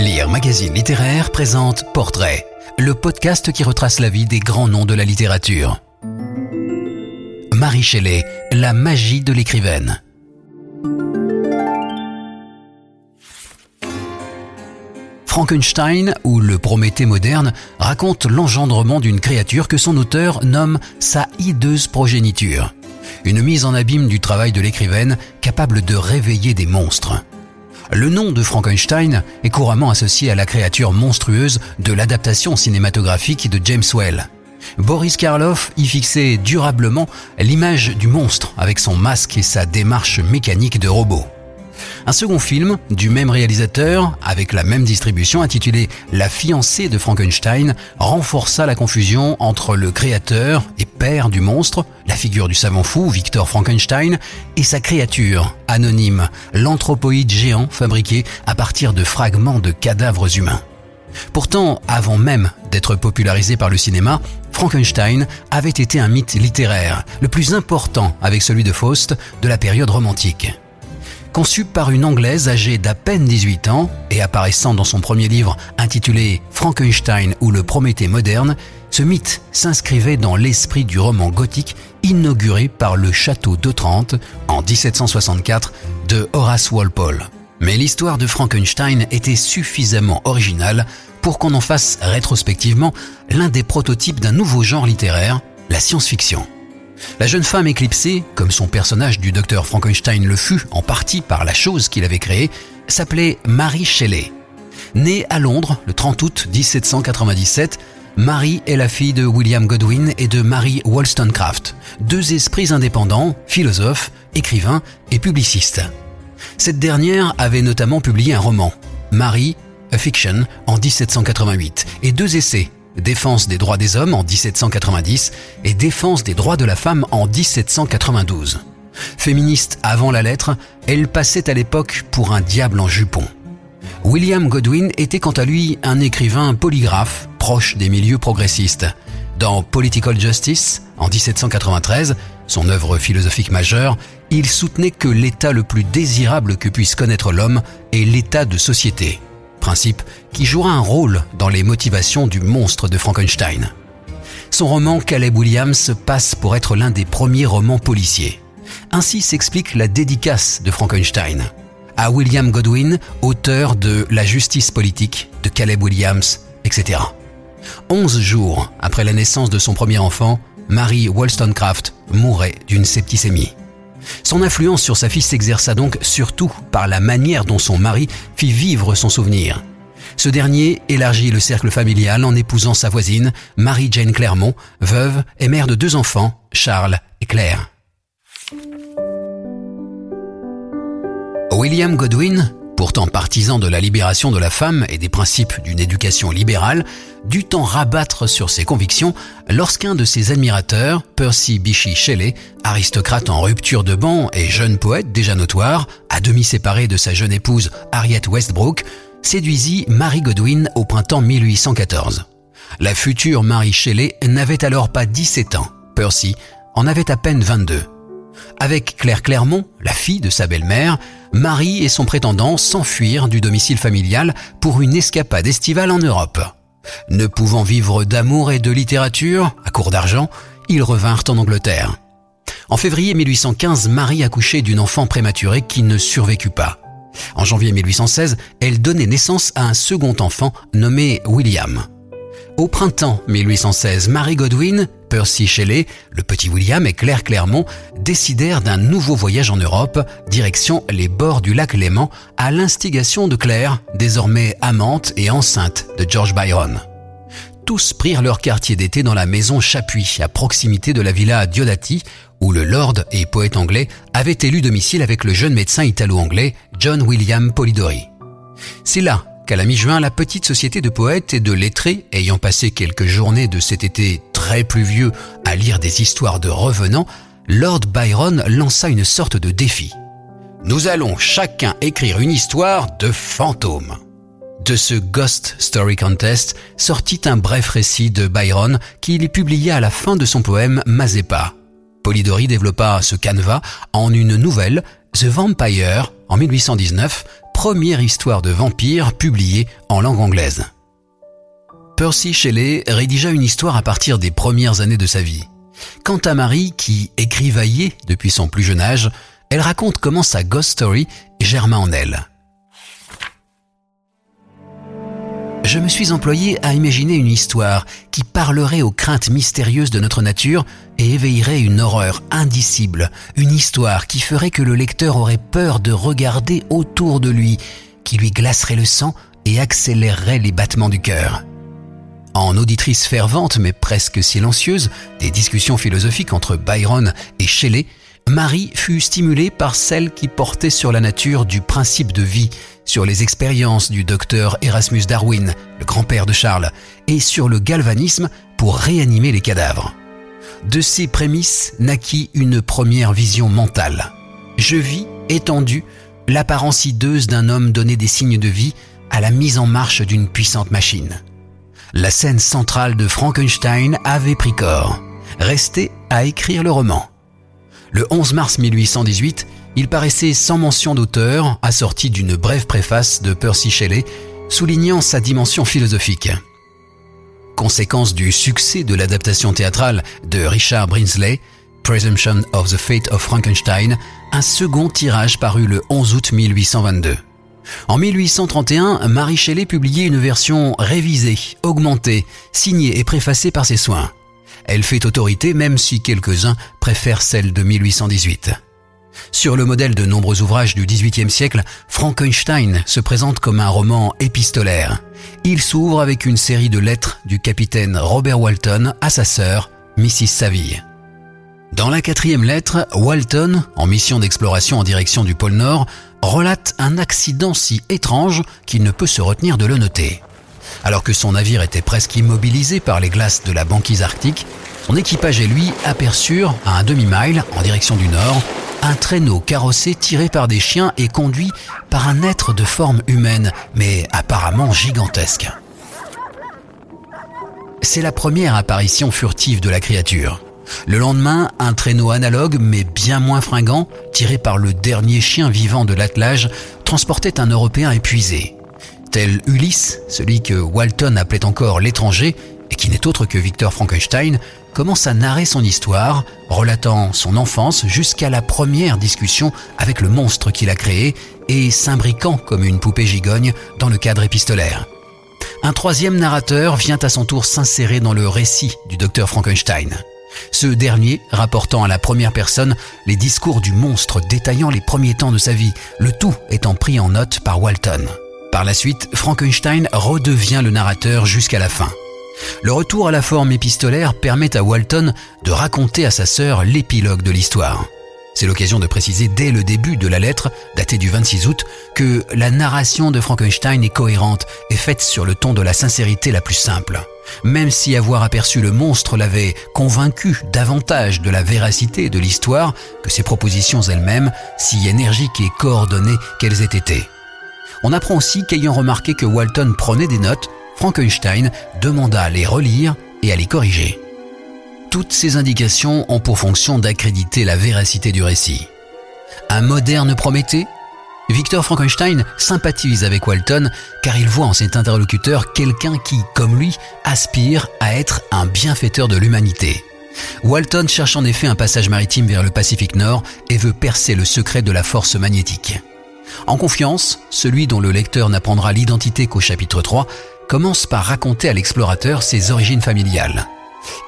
Lire Magazine Littéraire présente Portrait, le podcast qui retrace la vie des grands noms de la littérature. Marie Shelley, la magie de l'écrivaine. Frankenstein, ou le Prométhée moderne, raconte l'engendrement d'une créature que son auteur nomme sa hideuse progéniture. Une mise en abîme du travail de l'écrivaine capable de réveiller des monstres. Le nom de Frankenstein est couramment associé à la créature monstrueuse de l'adaptation cinématographique de James Well. Boris Karloff y fixait durablement l'image du monstre avec son masque et sa démarche mécanique de robot. Un second film du même réalisateur, avec la même distribution intitulé La fiancée de Frankenstein, renforça la confusion entre le créateur et père du monstre, la figure du savant fou Victor Frankenstein, et sa créature, anonyme, l'anthropoïde géant fabriqué à partir de fragments de cadavres humains. Pourtant, avant même d'être popularisé par le cinéma, Frankenstein avait été un mythe littéraire, le plus important avec celui de Faust de la période romantique. Conçu par une Anglaise âgée d'à peine 18 ans et apparaissant dans son premier livre intitulé Frankenstein ou le Prométhée moderne, ce mythe s'inscrivait dans l'esprit du roman gothique inauguré par le château d'Otrante en 1764 de Horace Walpole. Mais l'histoire de Frankenstein était suffisamment originale pour qu'on en fasse rétrospectivement l'un des prototypes d'un nouveau genre littéraire, la science-fiction. La jeune femme éclipsée, comme son personnage du docteur Frankenstein le fut en partie par la chose qu'il avait créée, s'appelait Mary Shelley. Née à Londres le 30 août 1797, Mary est la fille de William Godwin et de Mary Wollstonecraft, deux esprits indépendants, philosophes, écrivains et publicistes. Cette dernière avait notamment publié un roman, Mary, a Fiction, en 1788, et deux essais, Défense des droits des hommes en 1790 et Défense des droits de la femme en 1792. Féministe avant la lettre, elle passait à l'époque pour un diable en jupon. William Godwin était quant à lui un écrivain polygraphe proche des milieux progressistes. Dans Political Justice, en 1793, son œuvre philosophique majeure, il soutenait que l'état le plus désirable que puisse connaître l'homme est l'état de société principe qui jouera un rôle dans les motivations du monstre de Frankenstein. Son roman Caleb Williams passe pour être l'un des premiers romans policiers. Ainsi s'explique la dédicace de Frankenstein à William Godwin, auteur de La justice politique de Caleb Williams, etc. Onze jours après la naissance de son premier enfant, Mary Wollstonecraft mourait d'une septicémie. Son influence sur sa fille s'exerça donc surtout par la manière dont son mari fit vivre son souvenir. Ce dernier élargit le cercle familial en épousant sa voisine, Marie-Jane Clermont, veuve et mère de deux enfants, Charles et Claire. William Godwin pourtant partisan de la libération de la femme et des principes d'une éducation libérale, dut en rabattre sur ses convictions lorsqu'un de ses admirateurs, Percy Bysshe Shelley, aristocrate en rupture de banc et jeune poète déjà notoire, à demi séparé de sa jeune épouse Harriet Westbrook, séduisit Mary Godwin au printemps 1814. La future Mary Shelley n'avait alors pas 17 ans. Percy en avait à peine 22. Avec Claire Clermont, la fille de sa belle-mère, Marie et son prétendant s'enfuirent du domicile familial pour une escapade estivale en Europe. Ne pouvant vivre d'amour et de littérature, à court d'argent, ils revinrent en Angleterre. En février 1815, Marie accouchait d'une enfant prématurée qui ne survécut pas. En janvier 1816, elle donnait naissance à un second enfant nommé William. Au printemps 1816, Marie Godwin, Percy Shelley, le petit William et Claire Clermont décidèrent d'un nouveau voyage en Europe, direction les bords du lac Léman, à l'instigation de Claire, désormais amante et enceinte de George Byron. Tous prirent leur quartier d'été dans la maison Chapuis, à proximité de la villa Diodati, où le lord et poète anglais avait élu domicile avec le jeune médecin italo-anglais John William Polidori. C'est là qu'à la mi-juin, la petite société de poètes et de lettrés, ayant passé quelques journées de cet été très pluvieux à lire des histoires de revenants, Lord Byron lança une sorte de défi. Nous allons chacun écrire une histoire de fantôme. De ce Ghost Story Contest sortit un bref récit de Byron qu'il publia à la fin de son poème Mazepa. Polidori développa ce canevas en une nouvelle, The Vampire, en 1819, première histoire de vampire publiée en langue anglaise. Percy Shelley rédigea une histoire à partir des premières années de sa vie. Quant à Marie, qui écrivaillait depuis son plus jeune âge, elle raconte comment sa ghost story germa en elle. Je me suis employé à imaginer une histoire qui parlerait aux craintes mystérieuses de notre nature et éveillerait une horreur indicible, une histoire qui ferait que le lecteur aurait peur de regarder autour de lui, qui lui glacerait le sang et accélérerait les battements du cœur. En auditrice fervente mais presque silencieuse des discussions philosophiques entre Byron et Shelley, Marie fut stimulée par celle qui portait sur la nature du principe de vie, sur les expériences du docteur Erasmus Darwin, le grand-père de Charles, et sur le galvanisme pour réanimer les cadavres. De ces prémices naquit une première vision mentale. Je vis, étendu, l'apparence hideuse d'un homme donné des signes de vie à la mise en marche d'une puissante machine la scène centrale de Frankenstein avait pris corps. Restait à écrire le roman. Le 11 mars 1818, il paraissait sans mention d'auteur, assorti d'une brève préface de Percy Shelley, soulignant sa dimension philosophique. Conséquence du succès de l'adaptation théâtrale de Richard Brinsley, Presumption of the Fate of Frankenstein, un second tirage parut le 11 août 1822. En 1831, Marie Shelley publiait une version révisée, augmentée, signée et préfacée par ses soins. Elle fait autorité même si quelques-uns préfèrent celle de 1818. Sur le modèle de nombreux ouvrages du XVIIIe siècle, Frankenstein se présente comme un roman épistolaire. Il s'ouvre avec une série de lettres du capitaine Robert Walton à sa sœur, Mrs. Saville. Dans la quatrième lettre, Walton, en mission d'exploration en direction du pôle Nord, relate un accident si étrange qu'il ne peut se retenir de le noter. Alors que son navire était presque immobilisé par les glaces de la banquise arctique, son équipage et lui aperçurent, à un demi-mile, en direction du nord, un traîneau carrossé tiré par des chiens et conduit par un être de forme humaine, mais apparemment gigantesque. C'est la première apparition furtive de la créature. Le lendemain, un traîneau analogue, mais bien moins fringant, tiré par le dernier chien vivant de l'attelage, transportait un Européen épuisé. Tel Ulysse, celui que Walton appelait encore l'étranger, et qui n'est autre que Victor Frankenstein, commence à narrer son histoire, relatant son enfance jusqu'à la première discussion avec le monstre qu'il a créé et s'imbriquant comme une poupée gigogne dans le cadre épistolaire. Un troisième narrateur vient à son tour s'insérer dans le récit du docteur Frankenstein. Ce dernier rapportant à la première personne les discours du monstre détaillant les premiers temps de sa vie, le tout étant pris en note par Walton. Par la suite, Frankenstein redevient le narrateur jusqu'à la fin. Le retour à la forme épistolaire permet à Walton de raconter à sa sœur l'épilogue de l'histoire. C'est l'occasion de préciser dès le début de la lettre, datée du 26 août, que la narration de Frankenstein est cohérente et faite sur le ton de la sincérité la plus simple. Même si avoir aperçu le monstre l'avait convaincu davantage de la véracité de l'histoire que ses propositions elles-mêmes, si énergiques et coordonnées qu'elles aient été. On apprend aussi qu'ayant remarqué que Walton prenait des notes, Frankenstein demanda à les relire et à les corriger. Toutes ces indications ont pour fonction d'accréditer la véracité du récit. Un moderne Prométhée? Victor Frankenstein sympathise avec Walton car il voit en cet interlocuteur quelqu'un qui, comme lui, aspire à être un bienfaiteur de l'humanité. Walton cherche en effet un passage maritime vers le Pacifique Nord et veut percer le secret de la force magnétique. En confiance, celui dont le lecteur n'apprendra l'identité qu'au chapitre 3 commence par raconter à l'explorateur ses origines familiales.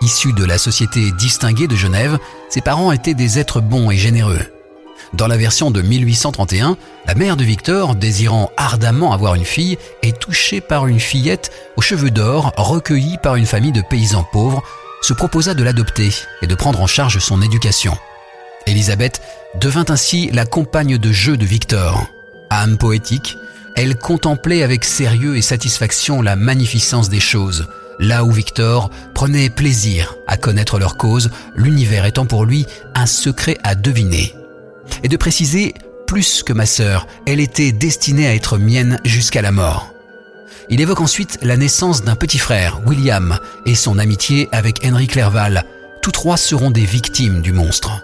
Issu de la société distinguée de Genève, ses parents étaient des êtres bons et généreux. Dans la version de 1831, la mère de Victor, désirant ardemment avoir une fille, est touchée par une fillette aux cheveux d'or recueillie par une famille de paysans pauvres, se proposa de l'adopter et de prendre en charge son éducation. Élisabeth devint ainsi la compagne de jeu de Victor. Âme poétique, elle contemplait avec sérieux et satisfaction la magnificence des choses, là où Victor prenait plaisir à connaître leur cause, l'univers étant pour lui un secret à deviner. Et de préciser, plus que ma sœur, elle était destinée à être mienne jusqu'à la mort. Il évoque ensuite la naissance d'un petit frère, William, et son amitié avec Henry Clerval. Tous trois seront des victimes du monstre.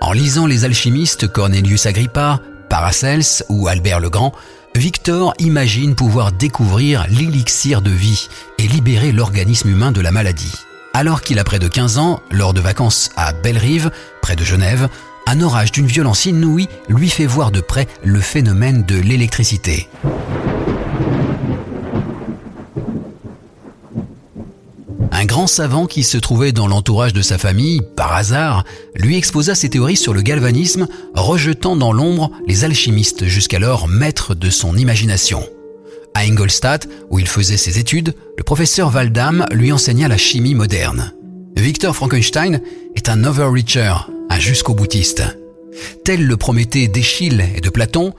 En lisant les alchimistes Cornelius Agrippa, Paracels ou Albert le Grand, Victor imagine pouvoir découvrir l'élixir de vie et libérer l'organisme humain de la maladie. Alors qu'il a près de 15 ans, lors de vacances à Bellerive, près de Genève, un orage d'une violence inouïe lui fait voir de près le phénomène de l'électricité. Un savant qui se trouvait dans l'entourage de sa famille, par hasard, lui exposa ses théories sur le galvanisme, rejetant dans l'ombre les alchimistes jusqu'alors maîtres de son imagination. À Ingolstadt, où il faisait ses études, le professeur Waldam lui enseigna la chimie moderne. Victor Frankenstein est un overreacher, un jusqu'au boutiste. Tel le Prométhée d'Échille et de Platon,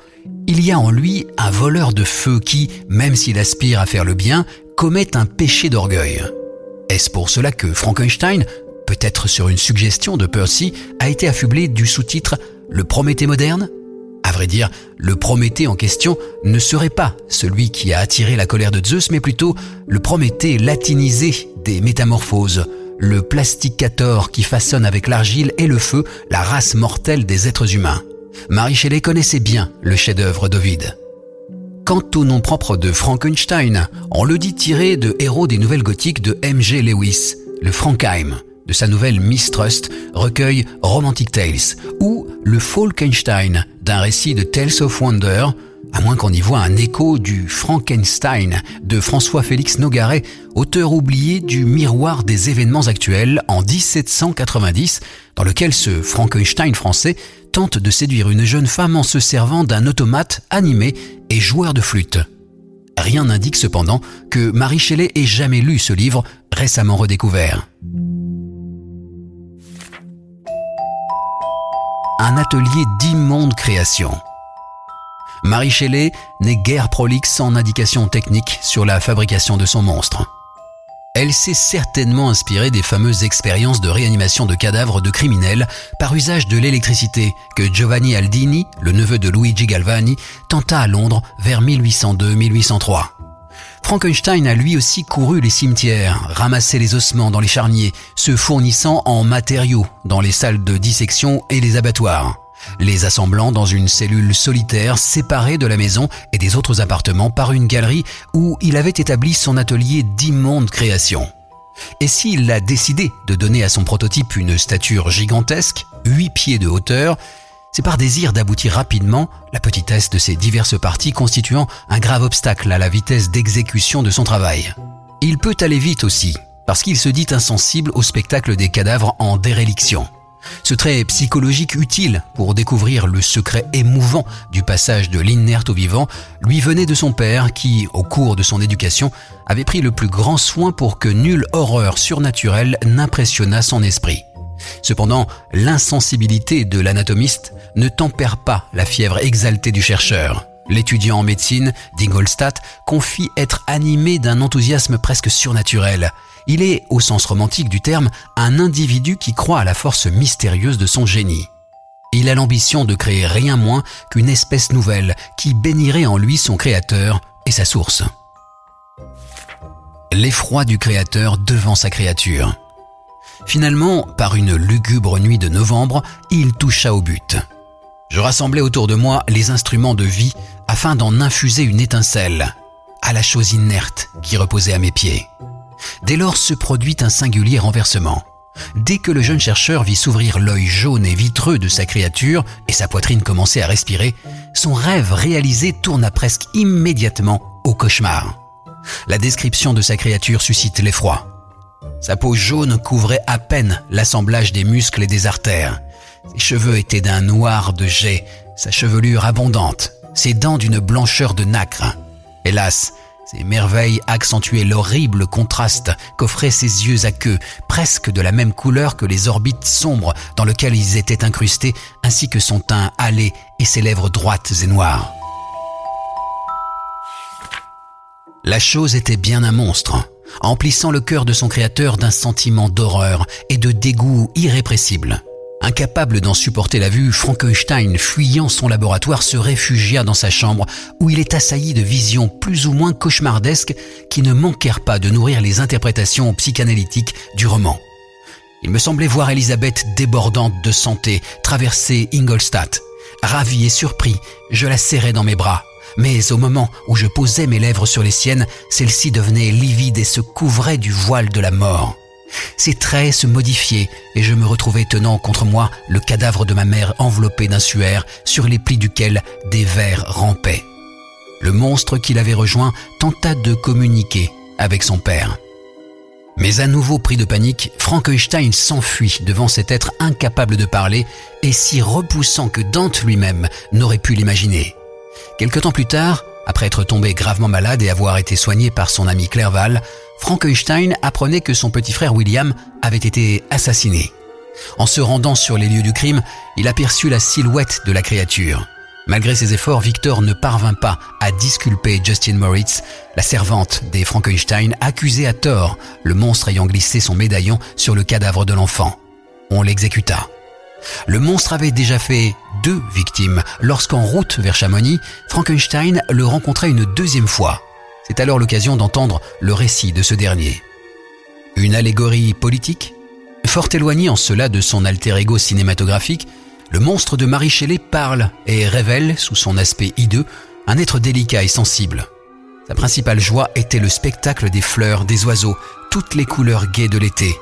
il y a en lui un voleur de feu qui, même s'il aspire à faire le bien, commet un péché d'orgueil. Est-ce pour cela que Frankenstein, peut-être sur une suggestion de Percy, a été affublé du sous-titre Le Prométhée moderne? À vrai dire, le Prométhée en question ne serait pas celui qui a attiré la colère de Zeus, mais plutôt le Prométhée latinisé des métamorphoses, le plasticator qui façonne avec l'argile et le feu la race mortelle des êtres humains. Marie Shelley connaissait bien le chef-d'œuvre d'Ovide. Quant au nom propre de Frankenstein, on le dit tiré de héros des nouvelles gothiques de M.G. Lewis, le Frankheim, de sa nouvelle Mistrust, recueil Romantic Tales, ou le Falkenstein, d'un récit de Tales of Wonder, à moins qu'on y voit un écho du Frankenstein de François-Félix Nogaret, auteur oublié du Miroir des événements actuels en 1790, dans lequel ce Frankenstein français tente de séduire une jeune femme en se servant d'un automate animé et joueur de flûte. Rien n'indique cependant que Marie Shelley ait jamais lu ce livre récemment redécouvert. Un atelier d'immonde création. Marie Shelley n'est guère prolixe en indications techniques sur la fabrication de son monstre. Elle s'est certainement inspirée des fameuses expériences de réanimation de cadavres de criminels par usage de l'électricité que Giovanni Aldini, le neveu de Luigi Galvani, tenta à Londres vers 1802-1803. Frankenstein a lui aussi couru les cimetières, ramassé les ossements dans les charniers, se fournissant en matériaux dans les salles de dissection et les abattoirs les assemblant dans une cellule solitaire séparée de la maison et des autres appartements par une galerie où il avait établi son atelier d'immonde création. Et s'il a décidé de donner à son prototype une stature gigantesque, 8 pieds de hauteur, c'est par désir d'aboutir rapidement, la petitesse de ses diverses parties constituant un grave obstacle à la vitesse d'exécution de son travail. Il peut aller vite aussi, parce qu'il se dit insensible au spectacle des cadavres en déréliction. Ce trait psychologique utile pour découvrir le secret émouvant du passage de l'inerte au vivant lui venait de son père qui, au cours de son éducation, avait pris le plus grand soin pour que nulle horreur surnaturelle n'impressionnât son esprit. Cependant, l'insensibilité de l'anatomiste ne tempère pas la fièvre exaltée du chercheur. L'étudiant en médecine d'Ingolstadt confie être animé d'un enthousiasme presque surnaturel. Il est, au sens romantique du terme, un individu qui croit à la force mystérieuse de son génie. Il a l'ambition de créer rien moins qu'une espèce nouvelle qui bénirait en lui son créateur et sa source. L'effroi du créateur devant sa créature. Finalement, par une lugubre nuit de novembre, il toucha au but. Je rassemblais autour de moi les instruments de vie afin d'en infuser une étincelle à la chose inerte qui reposait à mes pieds. Dès lors se produit un singulier renversement. Dès que le jeune chercheur vit s'ouvrir l'œil jaune et vitreux de sa créature et sa poitrine commencer à respirer, son rêve réalisé tourna presque immédiatement au cauchemar. La description de sa créature suscite l'effroi. Sa peau jaune couvrait à peine l'assemblage des muscles et des artères. Ses cheveux étaient d'un noir de jet, sa chevelure abondante, ses dents d'une blancheur de nacre. Hélas, ces merveilles accentuaient l'horrible contraste qu'offraient ses yeux à queue, presque de la même couleur que les orbites sombres dans lesquelles ils étaient incrustés, ainsi que son teint hâlé et ses lèvres droites et noires. La chose était bien un monstre, emplissant le cœur de son créateur d'un sentiment d'horreur et de dégoût irrépressible. Incapable d'en supporter la vue, Frankenstein, fuyant son laboratoire, se réfugia dans sa chambre où il est assailli de visions plus ou moins cauchemardesques qui ne manquèrent pas de nourrir les interprétations psychanalytiques du roman. Il me semblait voir Elisabeth débordante de santé traverser Ingolstadt. Ravi et surpris, je la serrai dans mes bras, Mais au moment où je posais mes lèvres sur les siennes, celles-ci devenaient livides et se couvraient du voile de la mort. Ses traits se modifiaient et je me retrouvais tenant contre moi le cadavre de ma mère enveloppé d'un suaire sur les plis duquel des vers rampaient. Le monstre qui l'avait rejoint tenta de communiquer avec son père. Mais à nouveau pris de panique, Frankenstein s'enfuit devant cet être incapable de parler et si repoussant que Dante lui-même n'aurait pu l'imaginer. Quelque temps plus tard, après être tombé gravement malade et avoir été soigné par son ami Clerval, Frankenstein apprenait que son petit frère William avait été assassiné. En se rendant sur les lieux du crime, il aperçut la silhouette de la créature. Malgré ses efforts, Victor ne parvint pas à disculper Justin Moritz, la servante des Frankenstein, accusée à tort, le monstre ayant glissé son médaillon sur le cadavre de l'enfant. On l'exécuta. Le monstre avait déjà fait deux victimes lorsqu'en route vers Chamonix, Frankenstein le rencontra une deuxième fois. C'est alors l'occasion d'entendre le récit de ce dernier. Une allégorie politique Fort éloigné en cela de son alter ego cinématographique, le monstre de Marie Shelley parle et révèle, sous son aspect hideux, un être délicat et sensible. Sa principale joie était le spectacle des fleurs, des oiseaux, toutes les couleurs gaies de l'été.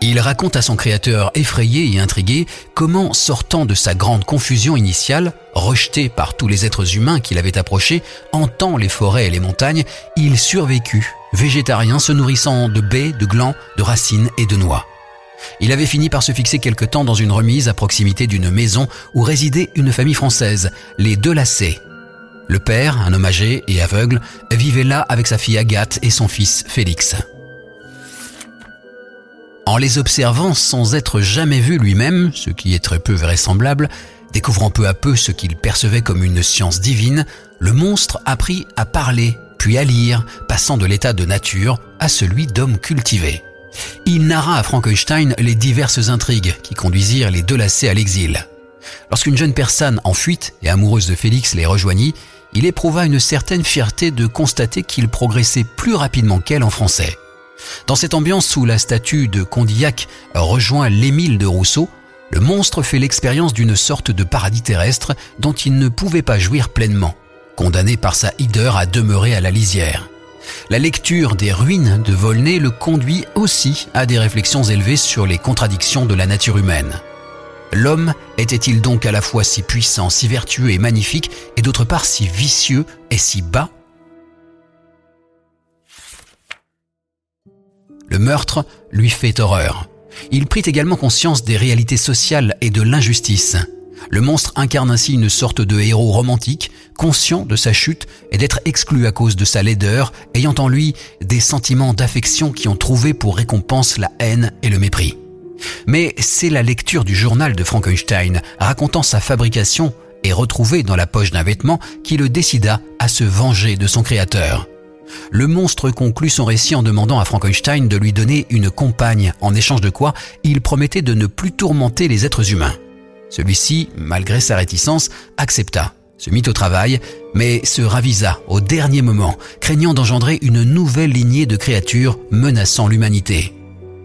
Il raconte à son créateur effrayé et intrigué comment, sortant de sa grande confusion initiale, rejeté par tous les êtres humains qu'il avait approchés, hantant les forêts et les montagnes, il survécut, végétarien se nourrissant de baies, de glands, de racines et de noix. Il avait fini par se fixer quelque temps dans une remise à proximité d'une maison où résidait une famille française, les Delacé. Le père, un homme âgé et aveugle, vivait là avec sa fille Agathe et son fils Félix. En les observant sans être jamais vu lui-même, ce qui est très peu vraisemblable, découvrant peu à peu ce qu'il percevait comme une science divine, le monstre apprit à parler, puis à lire, passant de l'état de nature à celui d'homme cultivé. Il narra à Frankenstein les diverses intrigues qui conduisirent les deux lacets à l'exil. Lorsqu'une jeune personne en fuite et amoureuse de Félix les rejoignit, il éprouva une certaine fierté de constater qu'il progressait plus rapidement qu'elle en français. Dans cette ambiance où la statue de Condillac rejoint l'Émile de Rousseau, le monstre fait l'expérience d'une sorte de paradis terrestre dont il ne pouvait pas jouir pleinement, condamné par sa hideur à demeurer à la lisière. La lecture des ruines de Volney le conduit aussi à des réflexions élevées sur les contradictions de la nature humaine. L'homme était-il donc à la fois si puissant, si vertueux et magnifique, et d'autre part si vicieux et si bas Le meurtre lui fait horreur. Il prit également conscience des réalités sociales et de l'injustice. Le monstre incarne ainsi une sorte de héros romantique, conscient de sa chute et d'être exclu à cause de sa laideur, ayant en lui des sentiments d'affection qui ont trouvé pour récompense la haine et le mépris. Mais c'est la lecture du journal de Frankenstein racontant sa fabrication et retrouvée dans la poche d'un vêtement qui le décida à se venger de son créateur. Le monstre conclut son récit en demandant à Frankenstein de lui donner une compagne, en échange de quoi il promettait de ne plus tourmenter les êtres humains. Celui-ci, malgré sa réticence, accepta, se mit au travail, mais se ravisa au dernier moment, craignant d'engendrer une nouvelle lignée de créatures menaçant l'humanité.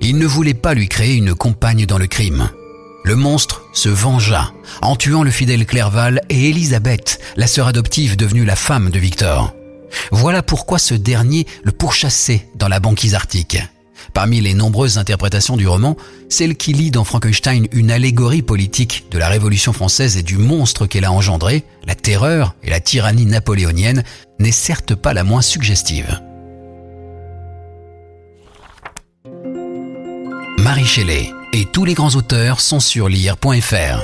Il ne voulait pas lui créer une compagne dans le crime. Le monstre se vengea en tuant le fidèle Clerval et Elisabeth, la sœur adoptive devenue la femme de Victor. Voilà pourquoi ce dernier le pourchassait dans la banquise arctique. Parmi les nombreuses interprétations du roman, celle qui lit dans Frankenstein une allégorie politique de la Révolution française et du monstre qu'elle a engendré, la terreur et la tyrannie napoléonienne, n'est certes pas la moins suggestive. Marie Shelley et tous les grands auteurs sont sur lire.fr.